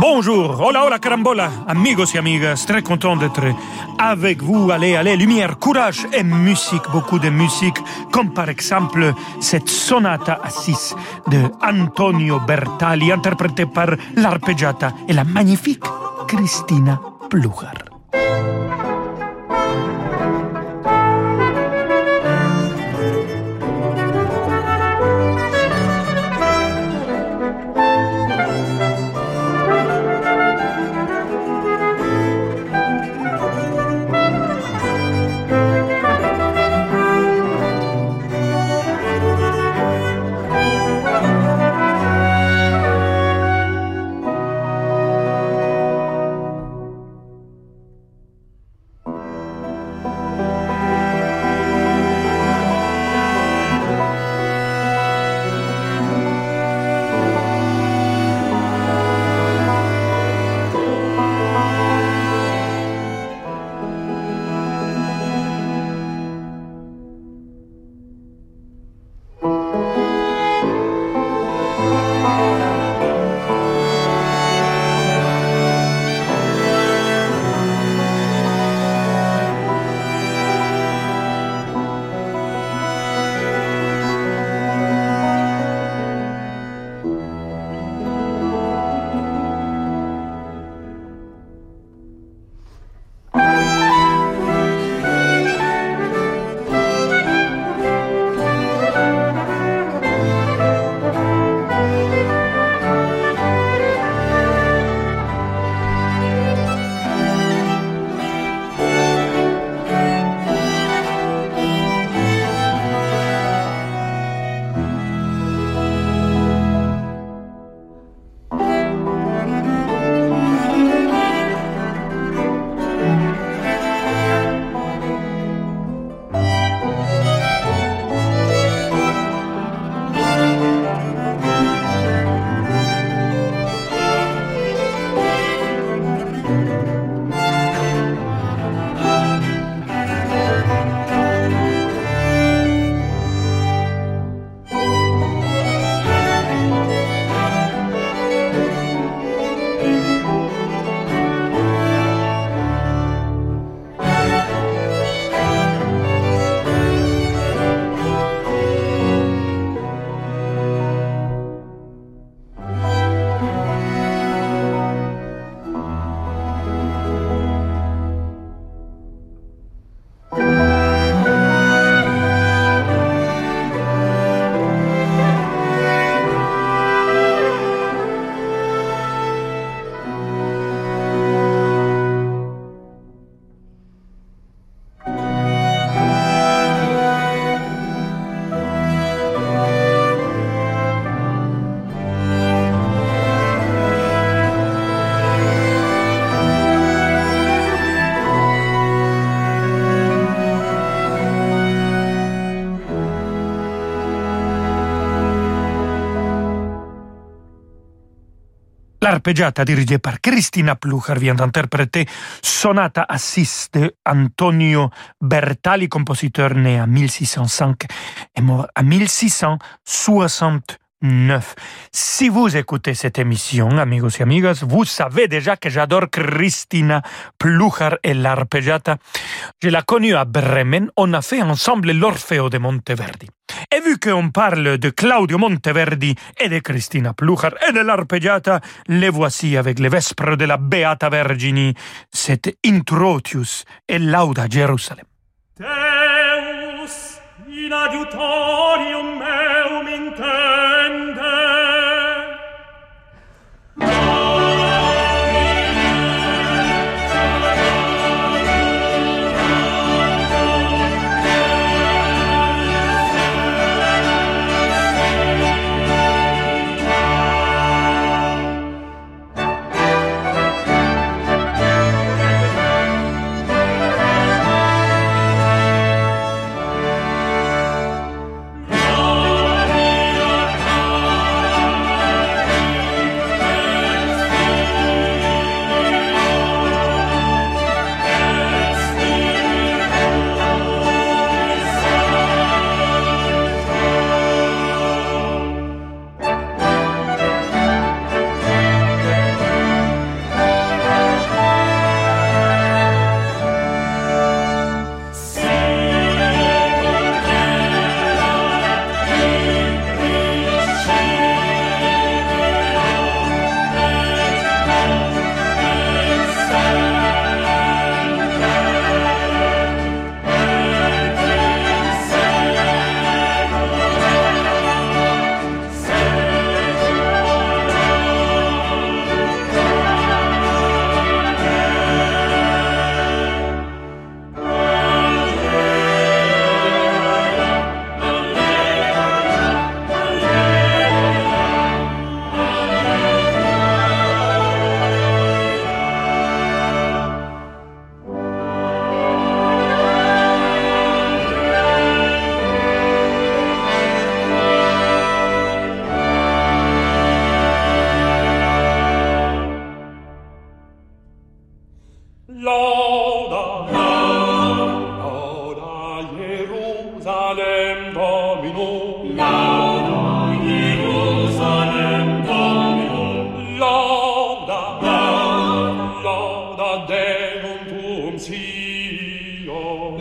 Bonjour, hola, hola, carambola, amigos et amigas, très content d'être avec vous. Allez, allez, lumière, courage et musique, beaucoup de musique, comme par exemple cette sonata à 6 de Antonio Bertali, interprétée par l'arpeggiata et la magnifique Cristina Plujar. L'arpeggiata dirigée par Cristina Plucher vient d'interpréter Sonata à 6 de Antonio Bertali, compositeur né en 1605 et mort en 1669. Si vous écoutez cette émission, amigos et amigas, vous savez déjà que j'adore Cristina Plucher et l'arpeggiata. Je l'ai connue à Bremen, on a fait ensemble l'Orfeo de Monteverdi. Et vu qu'on parle de Claudio Monteverdi et de Cristina Plucher et de l'arpeggiata, les voici avec les vespres de la Beata Vergini, cet Introtius et Lauda Jerusalem. Deus in um Zion.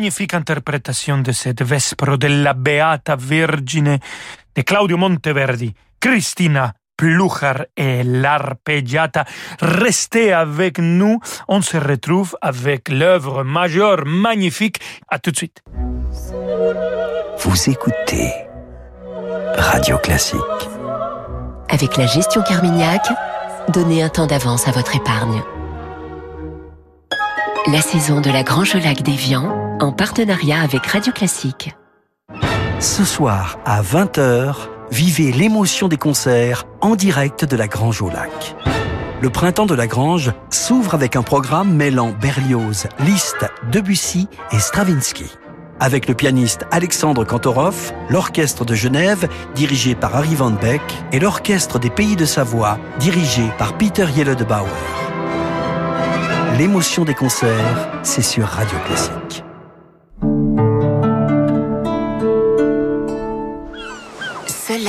Magnifique interprétation de cette Vespro della Beata Vergine de Claudio Monteverdi, Cristina Pluchar et l'arpeggiata. Restez avec nous. On se retrouve avec l'œuvre majeure magnifique. À tout de suite. Vous écoutez Radio Classique. Avec la gestion Carmignac, donnez un temps d'avance à votre épargne. La saison de la Grange Lac d'Evian en partenariat avec Radio Classique. Ce soir à 20h, vivez l'émotion des concerts en direct de la Grange au Lac. Le printemps de la Grange s'ouvre avec un programme mêlant Berlioz, Liszt, Debussy et Stravinsky. Avec le pianiste Alexandre Kantorov, l'orchestre de Genève, dirigé par Harry Van Beck, et l'orchestre des Pays de Savoie, dirigé par Peter Bauer. L'émotion des concerts, c'est sur Radio Classique.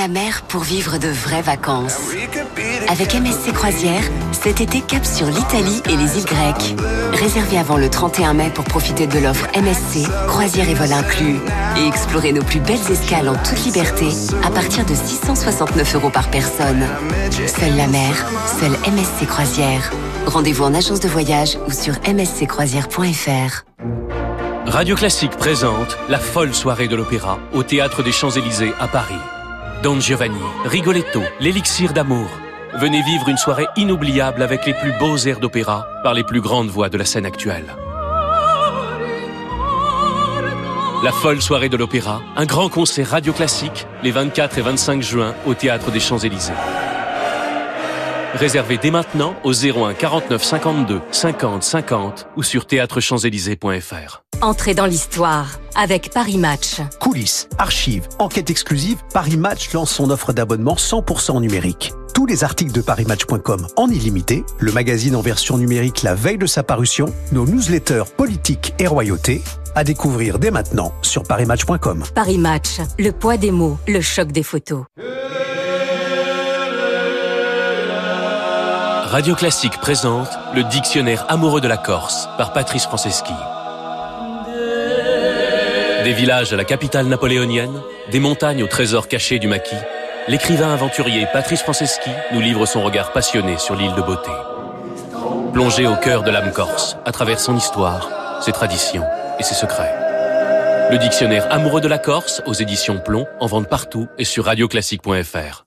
La mer pour vivre de vraies vacances. Avec MSC Croisière, cet été cap sur l'Italie et les îles grecques. Réservez avant le 31 mai pour profiter de l'offre MSC, croisière et vol inclus. Et explorer nos plus belles escales en toute liberté à partir de 669 euros par personne. Seule la mer, seule MSC Croisière. Rendez-vous en agence de voyage ou sur msccroisière.fr. Radio Classique présente la folle soirée de l'opéra au Théâtre des Champs-Élysées à Paris. Don Giovanni, Rigoletto, l'élixir d'amour. Venez vivre une soirée inoubliable avec les plus beaux airs d'opéra par les plus grandes voix de la scène actuelle. La folle soirée de l'opéra, un grand concert radio classique les 24 et 25 juin au Théâtre des Champs-Élysées. Réservez dès maintenant au 01 49 52 50 50 ou sur théâtrechamps-élysées.fr. Entrez dans l'histoire avec Paris Match. Coulisses, archives, enquête exclusive, Paris Match lance son offre d'abonnement 100% numérique. Tous les articles de parismatch.com en illimité, le magazine en version numérique la veille de sa parution, nos newsletters politiques et royauté, à découvrir dès maintenant sur parismatch.com. Paris Match, le poids des mots, le choc des photos. Radio Classique présente le dictionnaire amoureux de la Corse par Patrice Franceschi. Des villages à la capitale napoléonienne, des montagnes au trésor caché du maquis, l'écrivain aventurier Patrice Franceschi nous livre son regard passionné sur l'île de beauté. Plongé au cœur de l'âme corse, à travers son histoire, ses traditions et ses secrets. Le dictionnaire amoureux de la Corse aux éditions Plomb en vente partout et sur radioclassique.fr.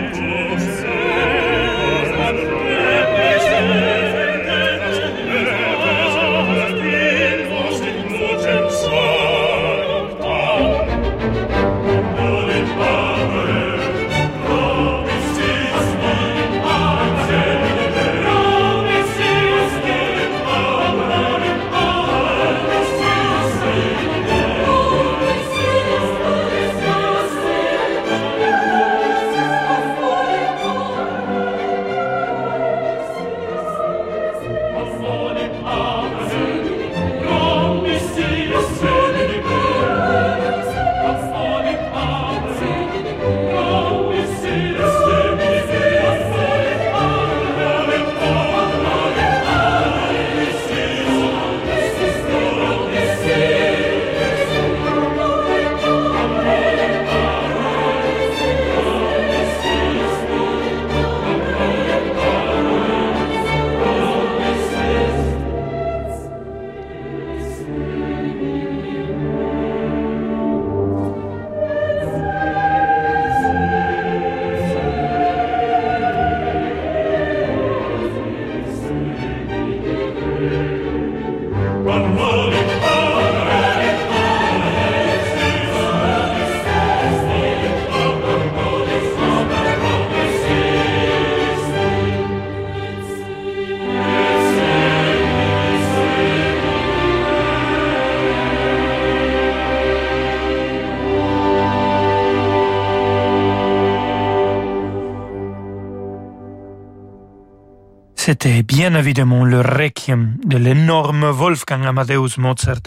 C'était bien évidemment le requiem de l'énorme Wolfgang Amadeus Mozart,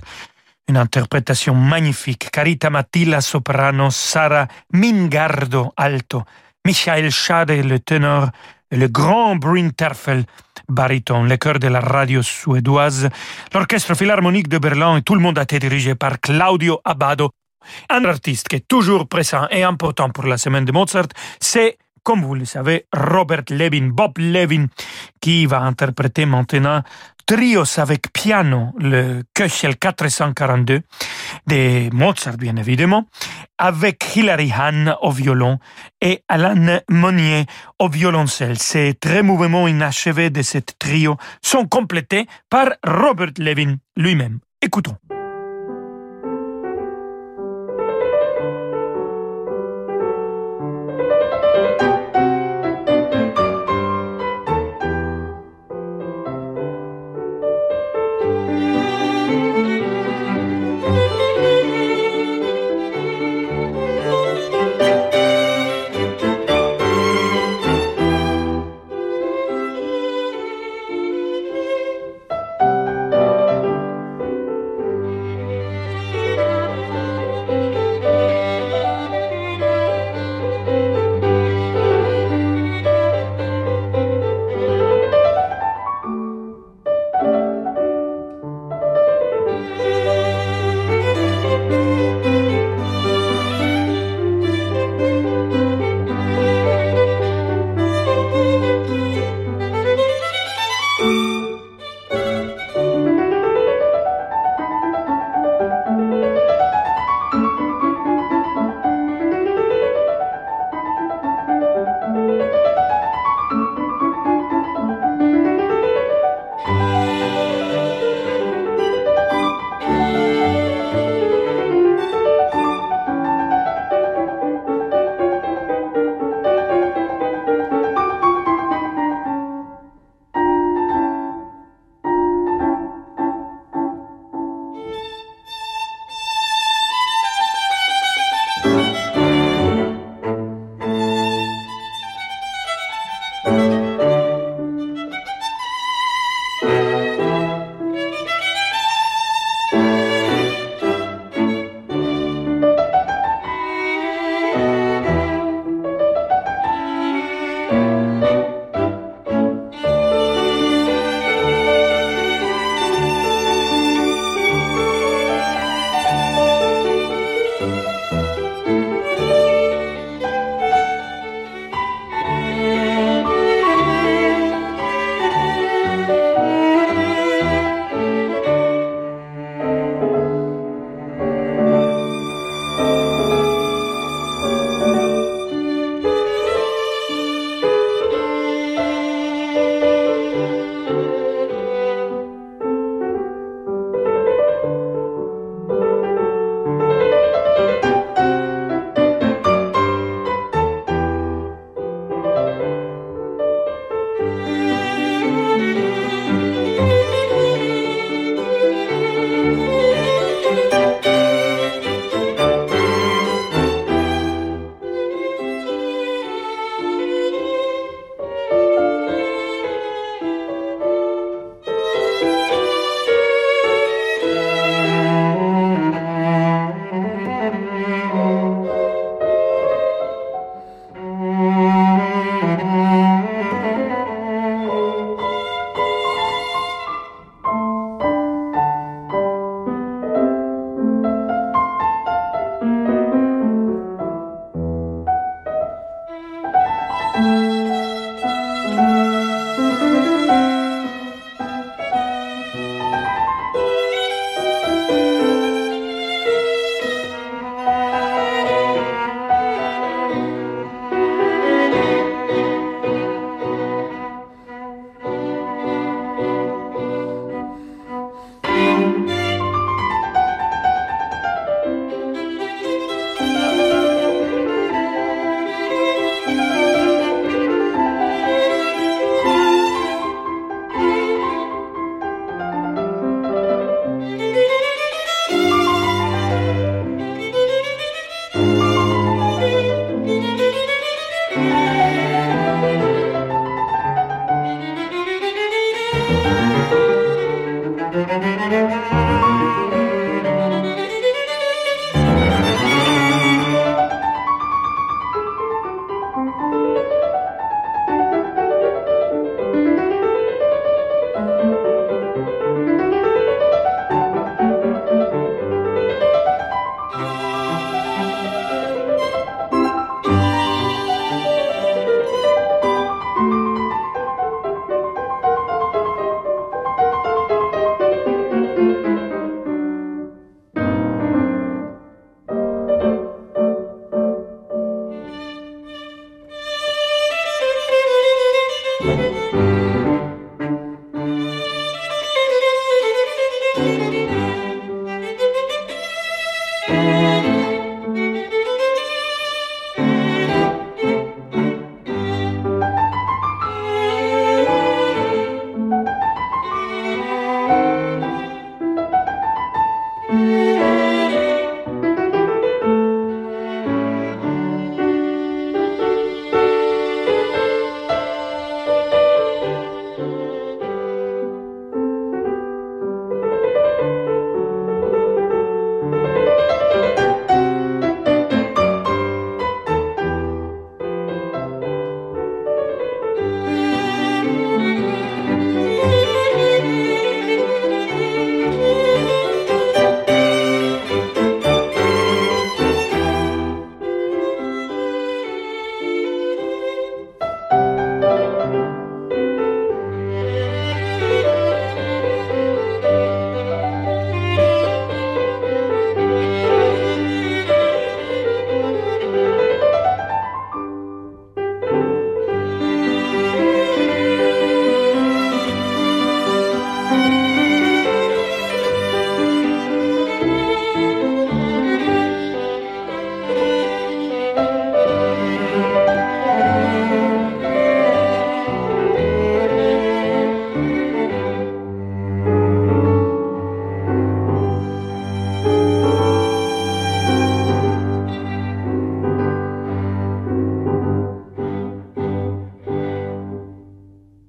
une interprétation magnifique. Carita Matilla soprano, Sara Mingardo alto, Michael Schade le ténor le grand Bryn Terfel baryton, le chœur de la radio suédoise, l'orchestre philharmonique de Berlin et tout le monde a été dirigé par Claudio Abbado. Un artiste qui est toujours présent et important pour la semaine de Mozart, c'est comme vous le savez, Robert Levin, Bob Levin, qui va interpréter maintenant trios avec piano, le Köchel 442 de Mozart, bien évidemment, avec Hilary Hahn au violon et Alan Monnier au violoncelle. Ces très mouvements inachevés de ce trio sont complétés par Robert Levin lui-même. Écoutons.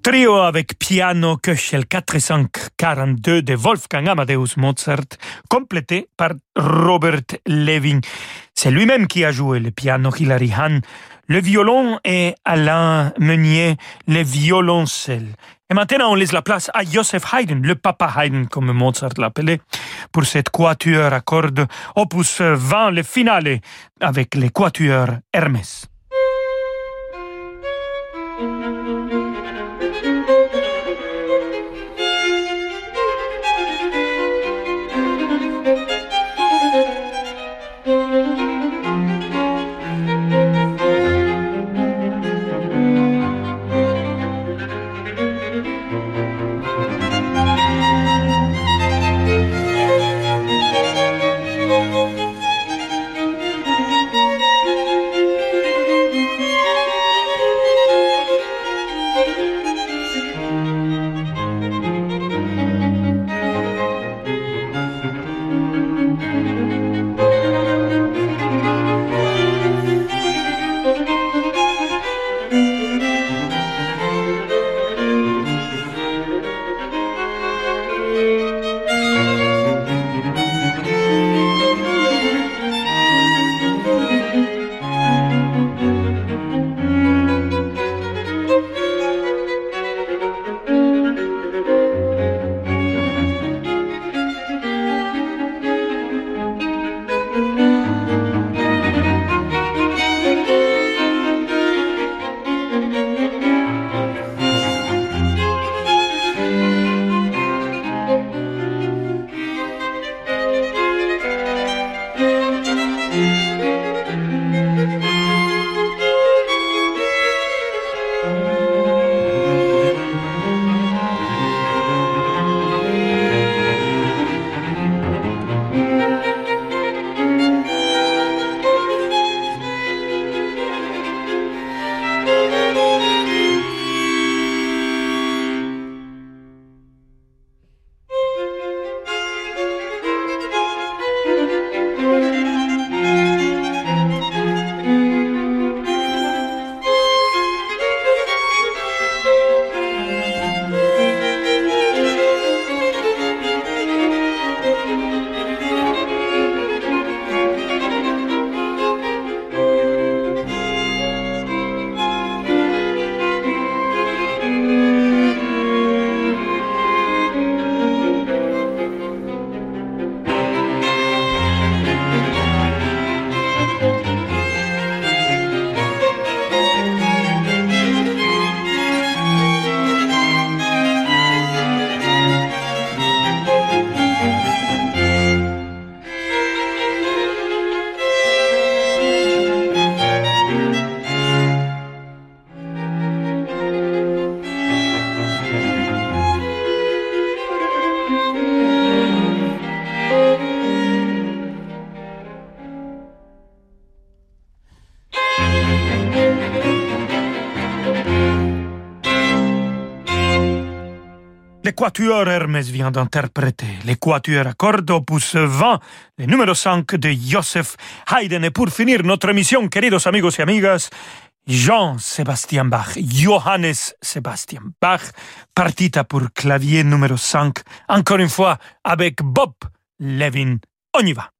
Trio avec piano Köchel 442 de Wolfgang Amadeus Mozart, complété par Robert Levin. C'est lui-même qui a joué le piano Hilary Hahn, le violon et Alain Meunier, le violoncelle. Et maintenant, on laisse la place à Joseph Haydn, le papa Haydn, comme Mozart l'appelait, pour cette quatuor à cordes, opus 20, le finale, avec les quatuors Hermès. Quatuor Hermès vient d'interpréter les quatuors à cordes opus 20, le numéro 5 de Joseph Haydn. Et pour finir notre émission, queridos amigos y amigas, Jean-Sébastien Bach, Johannes Sébastien Bach, partita pour clavier numéro 5, encore une fois avec Bob Levin. On y va.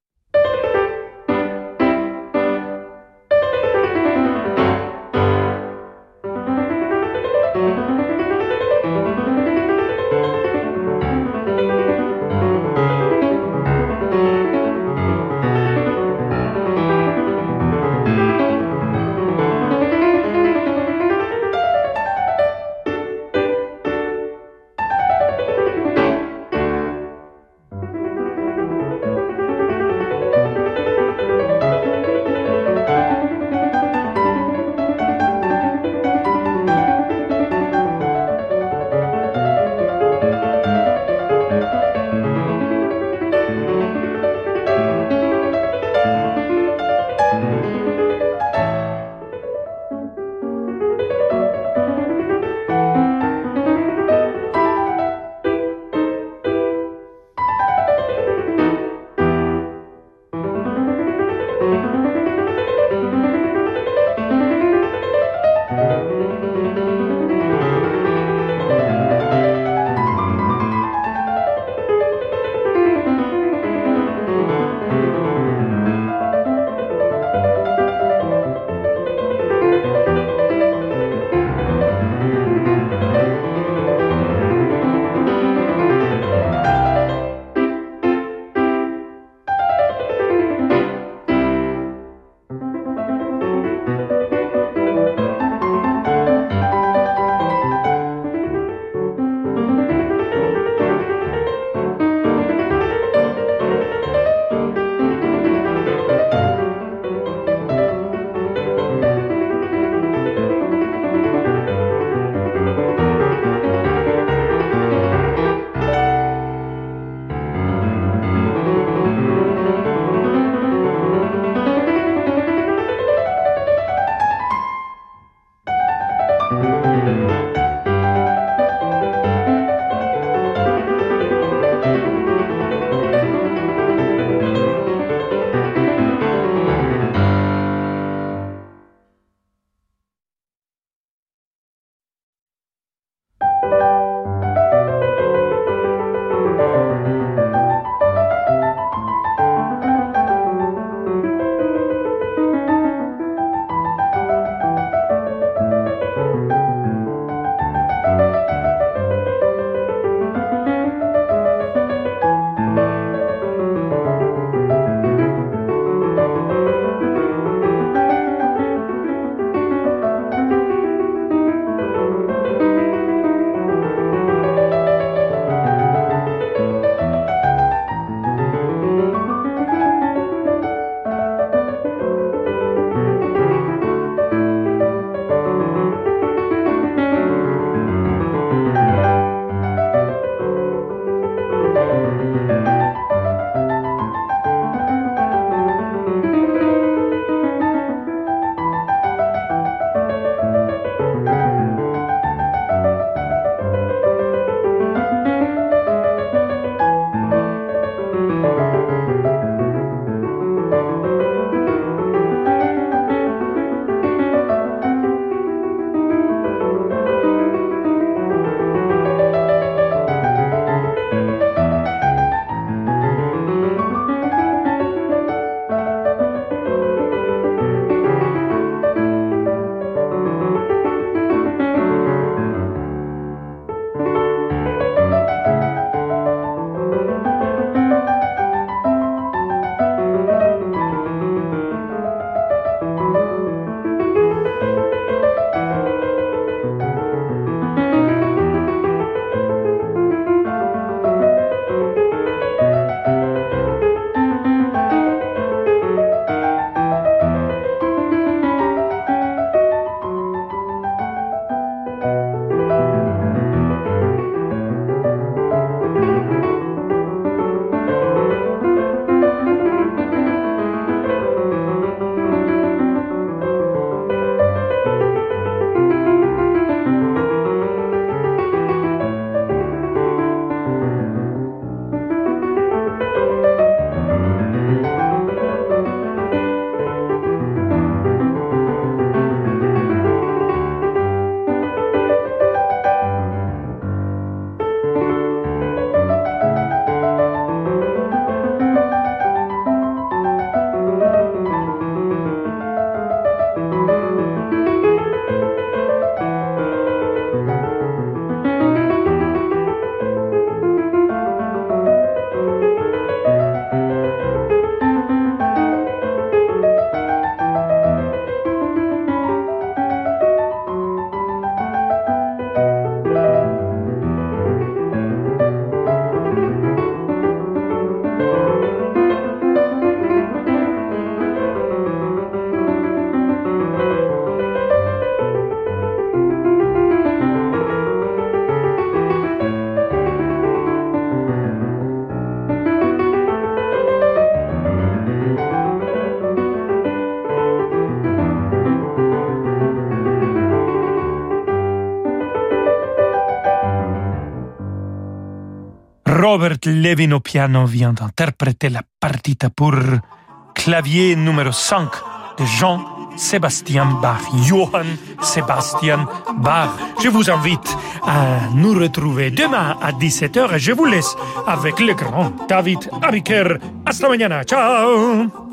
Levin au piano vient d'interpréter la partita pour clavier numéro 5 de Jean-Sébastien Bach, Johann Sebastian Bach. Je vous invite à nous retrouver demain à 17h et je vous laisse avec le grand David Abiker. Hasta mañana. Ciao.